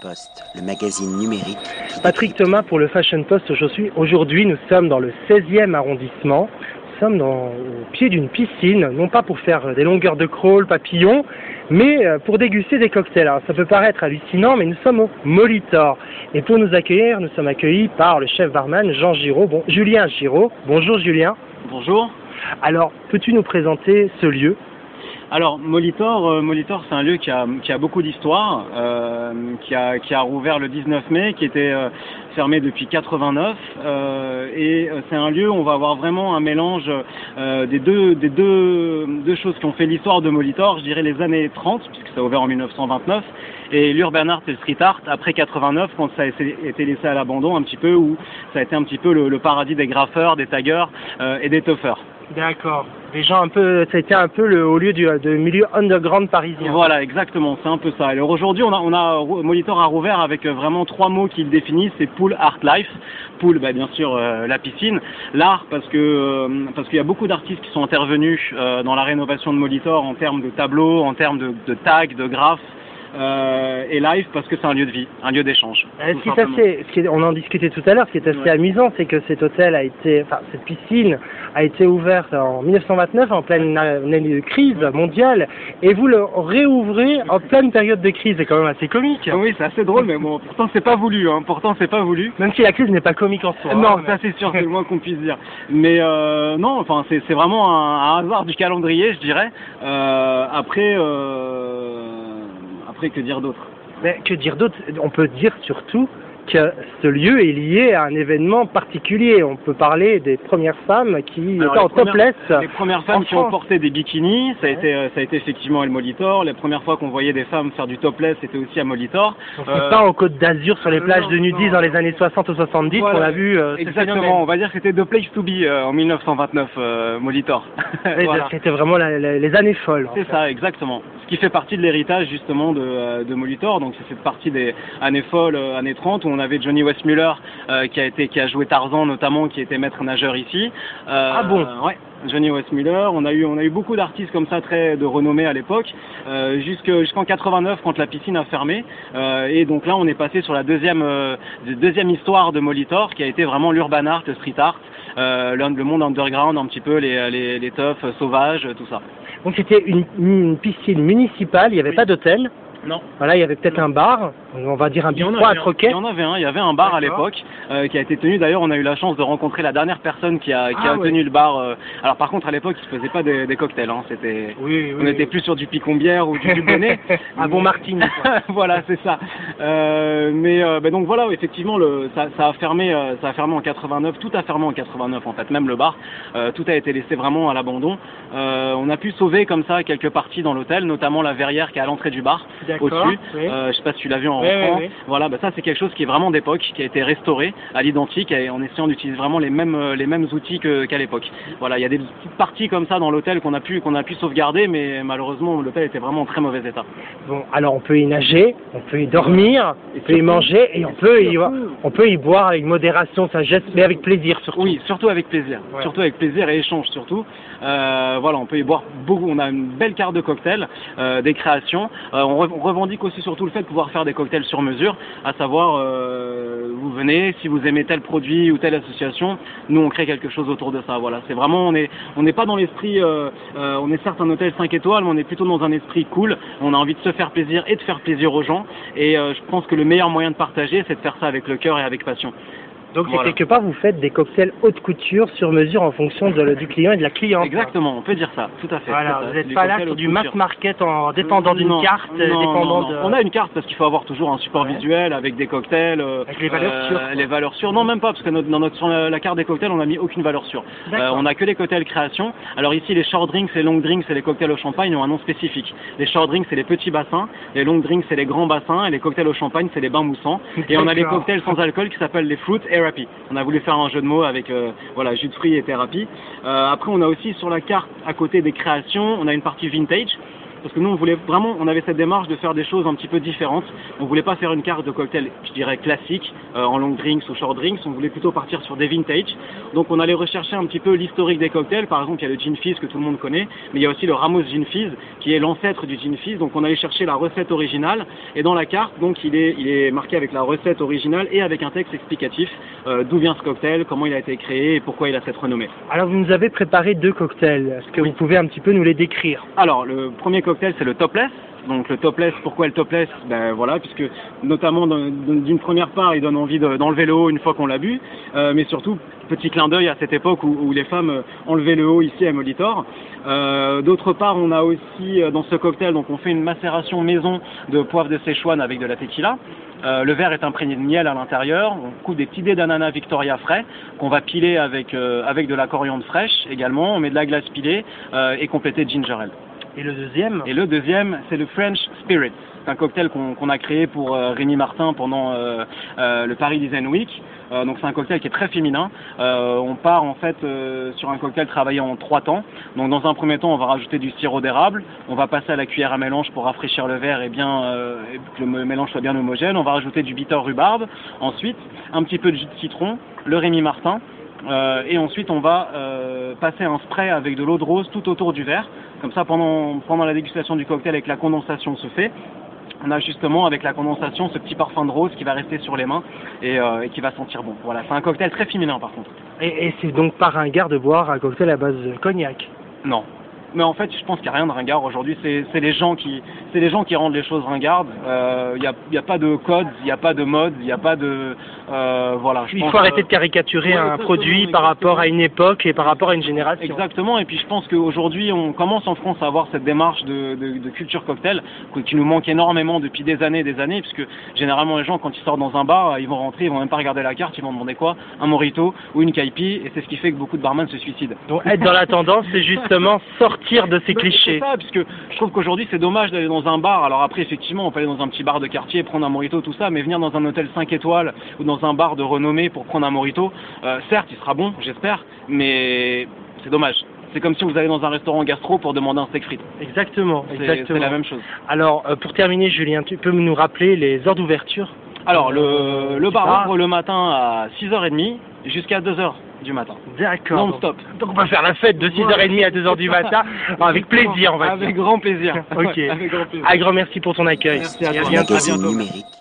Post, le magazine numérique. Patrick Thomas pour le Fashion Post aujourd'hui. Aujourd'hui, nous sommes dans le 16e arrondissement. Nous sommes dans- au pied d'une piscine, non pas pour faire des longueurs de crawl, papillon, mais euh, pour déguster des cocktails. Alors, ça peut paraître hallucinant, mais nous sommes au Molitor. Et pour nous accueillir, nous sommes accueillis par le chef barman Jean Giraud, bon, Julien Giraud. Bonjour Julien. Bonjour. Alors, peux-tu nous présenter ce lieu? Alors Molitor, euh, Molitor c'est un lieu qui a, beaucoup d'histoire, euh, qui, a, qui rouvert le 19 mai, qui était euh, fermé depuis 89, euh, et c'est un lieu où on va avoir vraiment un mélange des, deux, choses qui ont fait l'histoire de Molitor, je dirais les années 30, puisque ça a ouvert en 1929, et l'urban art et le street art après 89 quand ça a été laissé à l'abandon un petit peu, où ça a été un petit peu le, paradis des graffeurs, des taggers et des toughers. D'accord. Des gens un peu, été un peu le haut lieu du milieu underground parisien. Voilà, exactement, c'est un peu ça. Alors aujourd'hui, on a, on a Molitor a rouvert avec euh, vraiment trois mots qui le définissent, c'est pool, art, life. Pool, bah, bien sûr, euh, la piscine. L'art, parce que euh, parce qu'il y a beaucoup d'artistes qui sont intervenus dans la rénovation de Molitor en termes de tableaux, en termes de, de tags, de graphes. Euh, et live parce que c'est un lieu de vie, un lieu d'échange. Euh, Ce qui est simplement. assez, ce qui est- on en discutait tout à l'heure, ce qui est assez Ouais. amusant, c'est que cet hôtel a été, enfin cette piscine a été ouverte en 1929 en pleine année de crise mondiale, et vous le réouvrez en pleine période de crise. C'est quand même assez comique. Oui, c'est assez drôle, mais bon, pourtant c'est pas voulu. Hein. Pourtant c'est pas voulu. Même si la crise n'est pas comique en soi. Non, hein, ça c'est sûr, c'est le moins qu'on puisse dire. Mais euh, non, enfin c'est c'est vraiment un, un hasard du calendrier, je dirais. Euh, après, euh, que dire d'autre Mais que dire d'autre? On peut dire surtout que ce lieu est lié à un événement particulier. On peut parler des premières femmes qui Alors, étaient en topless. Les premières femmes qui ont porté des bikinis, ça a Ouais. été, euh, ça a été effectivement El Molitor. Les premières fois qu'on voyait des femmes faire du topless, c'était aussi à Molitor. On Euh, pas en Côte d'Azur sur les plages de non. dans les années 60 ou 70 Voilà. qu'on a vu euh, Exactement, on va dire que c'était The Place to Be euh, en 1929, euh, Molitor. Voilà. C'était vraiment la- la- les années folles. C'est ça, exactement. Ce qui fait partie de l'héritage justement de, euh, de Molitor. Donc c'est cette partie des années folles, euh, années 30, où on avait Johnny Westmuller euh, qui a été, qui a joué Tarzan notamment, qui était maître nageur ici. Euh, Ah bon? Ouais. Johnny Westmuller, on a eu on a eu beaucoup d'artistes comme ça très de renommée à l'époque, euh, jusque- jusqu'en 89 quand la piscine a fermé. Euh, et donc là on est passé sur la deuxième euh, deuxième histoire de Molitor qui a été vraiment l'urban art, le street art, le, le monde underground un petit peu les les, les euh, sauvages, tout ça. Donc c'était une, une piscine municipale, il n'y avait Oui. pas d'hôtel. Non. Voilà, il y avait peut-être un bar, on va dire un Il y en bistrot avait un. troquet. Il y en avait un. Il y avait un bar à l'époque euh, qui a été tenu. D'ailleurs, on a eu la chance de rencontrer la dernière personne qui a, qui Ah a ouais. tenu le bar. euh. Alors, par contre, à l'époque, ils ne faisaient pas des, des cocktails. Hein. C'était. Oui, oui. On était plus sur du picombière ou du dubonnet. un bon martini. voilà, c'est ça. Euh, mais euh, ben donc voilà, effectivement, le, ça, ça a fermé, euh, ça a fermé en 89. Tout a fermé en 89 en fait, même le bar. Euh, tout a été laissé vraiment à l'abandon. Euh, on a pu sauver comme ça quelques parties dans l'hôtel, notamment la verrière qui est à l'entrée du bar D'accord. Au-dessus. oui. Euh, je sais pas si tu l'as vu en rentrant. oui, oui. Voilà, bah ça c'est quelque chose qui est vraiment d'époque, qui a été restauré à l'identique et en essayant d'utiliser vraiment les mêmes euh, les mêmes outils qu'à l'époque. Voilà, il y a des petites parties comme ça dans l'hôtel qu'on a pu qu'on a pu sauvegarder, mais malheureusement l'hôtel était vraiment en très mauvais état. Bon, alors on peut y nager, on peut y dormir, Et on peut y manger et on peut y, on peut y boire avec modération, sagesse, mais avec plaisir surtout. Oui, surtout avec plaisir. Ouais. Surtout avec plaisir et échange surtout. Euh, voilà, on peut y boire beaucoup. On a une belle carte de cocktails, euh, des créations. Euh, on revendique aussi surtout le fait de pouvoir faire des cocktails sur mesure, à savoir euh, vous venez, si vous aimez tel produit ou telle association, nous on crée quelque chose autour de ça. Voilà, c'est vraiment on on n'est pas dans l'esprit. euh, euh, on est certes un hôtel 5 étoiles, mais on est plutôt dans un esprit cool. On a envie de se faire plaisir et de faire plaisir aux gens. Et je pense que le meilleur moyen de partager, c'est de faire ça avec le cœur et avec passion. Donc Voilà. quelque part vous faites des cocktails haute couture sur mesure en fonction de- du client et de la cliente. Exactement, on peut dire ça, tout à fait. Voilà, vous n'êtes pas là sur du mass market en dépendant d'une Non, carte, non, dépendant non, de. non. On a une carte parce qu'il faut avoir toujours un support Ouais. visuel avec des cocktails. euh, Avec les valeurs sûres, quoi. Les valeurs sûres. Non, même pas, parce que notre- dans notre, sur la, carte des cocktails, on n'a mis aucune valeur sûre. Euh, on a que les cocktails création. Alors ici, les short drinks, les long drinks, c'est les cocktails au champagne ont un nom spécifique. Les short drinks, c'est les petits bassins. Les long drinks, c'est les grands bassins. Et les cocktails au champagne, c'est les bains moussants. Et on a les cocktails sans alcool qui s'appellent les fruit therapy. On a voulu faire un jeu de mots avec euh, voilà jus de fruits et thérapie. Euh, après, on a aussi sur la carte à côté des créations, on a une partie vintage. Parce que nous on voulait vraiment, on avait cette démarche de faire des choses un petit peu différentes. On voulait pas faire une carte de cocktail, je dirais classique, euh, en long drinks ou short drinks. On voulait plutôt partir sur des vintage. Donc on allait rechercher un petit peu l'historique des cocktails. Par exemple, il y a le gin fizz que tout le monde connaît, mais il y a aussi le Ramos gin fizz qui est l'ancêtre du gin fizz. Donc on allait chercher la recette originale et dans la carte, donc il est, il est marqué avec la recette originale et avec un texte explicatif euh, d'où vient ce cocktail, comment il a été créé et pourquoi il a cette renommée. Alors vous nous avez préparé deux cocktails. Est-ce que vous pouvez un petit peu nous les décrire? Alors le premier cocktail c'est le topless. Donc le topless, pourquoi le topless? Ben voilà, puisque notamment d'une première part, il donne envie de- d'enlever le haut une fois qu'on l'a bu, Euh, mais surtout petit clin d'œil à cette époque où, les femmes euh, enlevaient le haut ici à Molitor. Euh, D'autre part, on a aussi dans ce cocktail, donc on fait une macération maison de poivre de Szechuan avec de la tequila. Le verre est imprégné de miel à l'intérieur. On coupe des petits dés d'ananas Victoria frais qu'on va piler avec, avec de la coriandre fraîche également. On met de la glace pilée et complété de ginger ale. Et le deuxième Et le deuxième, c'est le French Spirit. C'est un cocktail qu'on a créé pour euh, Rémi Martin pendant euh, euh, le Paris Design Week. Euh, donc c'est un cocktail qui est très féminin. On part en fait sur un cocktail travaillé en trois temps. Donc dans un premier temps, on va rajouter du sirop d'érable. On va passer à la cuillère à mélange pour rafraîchir le verre et bien que le mélange soit bien homogène. On va rajouter du bitter rhubarbe. Ensuite, un petit peu de jus de citron, le Rémi Martin. Et ensuite, on va passer un spray avec de l'eau de rose tout autour du verre. Comme ça, pendant, pendant la dégustation du cocktail, avec la condensation se fait. On a justement avec la condensation ce petit parfum de rose qui va rester sur les mains et, euh, et qui va sentir bon. Voilà, c'est un cocktail très féminin par contre. Et, et c'est donc pas ringard de boire un cocktail à base de cognac? Non. Mais en fait, je pense qu'il n'y a rien de ringard aujourd'hui. C'est les gens qui, c'est les gens qui rendent les choses ringardes. Il n'y a, y a pas de code, il n'y a pas de mode, il n'y a pas de, euh, voilà. je Il pense, faut arrêter de caricaturer ouais, un exactement, produit par rapport à une époque et par rapport à une génération. Exactement, et puis je pense qu'aujourd'hui, on commence en France à avoir cette démarche de, de- de culture cocktail qui nous manque énormément depuis des années et des années, puisque généralement les gens, quand ils sortent dans un bar, ils vont rentrer, ils vont même pas regarder la carte, ils vont demander quoi? Un mojito ou une caipi, et c'est ce qui fait que beaucoup de barman se suicident. Donc être dans la tendance, c'est justement sortir de ces clichés. C'est ça, puisque je trouve qu'aujourd'hui c'est dommage d'aller dans un bar. Alors après, effectivement, on peut aller dans un petit bar de quartier, prendre un mojito, tout ça, mais venir dans un hôtel 5 étoiles ou dans un bar de renommée pour prendre un mojito, euh, certes, il sera bon, j'espère, mais c'est dommage. C'est comme si vous allez dans un restaurant gastro pour demander un steak frites. Exactement, C'est exactement. c'est la même chose. Alors, euh, pour terminer, Julien, tu peux nous rappeler les heures d'ouverture Alors, le, le bar ouvre le matin à 6h30 jusqu'à 2h du matin. D'accord. Non-stop. Donc on va faire la fête de 6h30 à 2h du matin, avec plaisir, on va Avec dire. grand plaisir. Ok. Avec grand plaisir. Un grand merci pour ton accueil. Merci à toi. bientôt. magazine bientôt.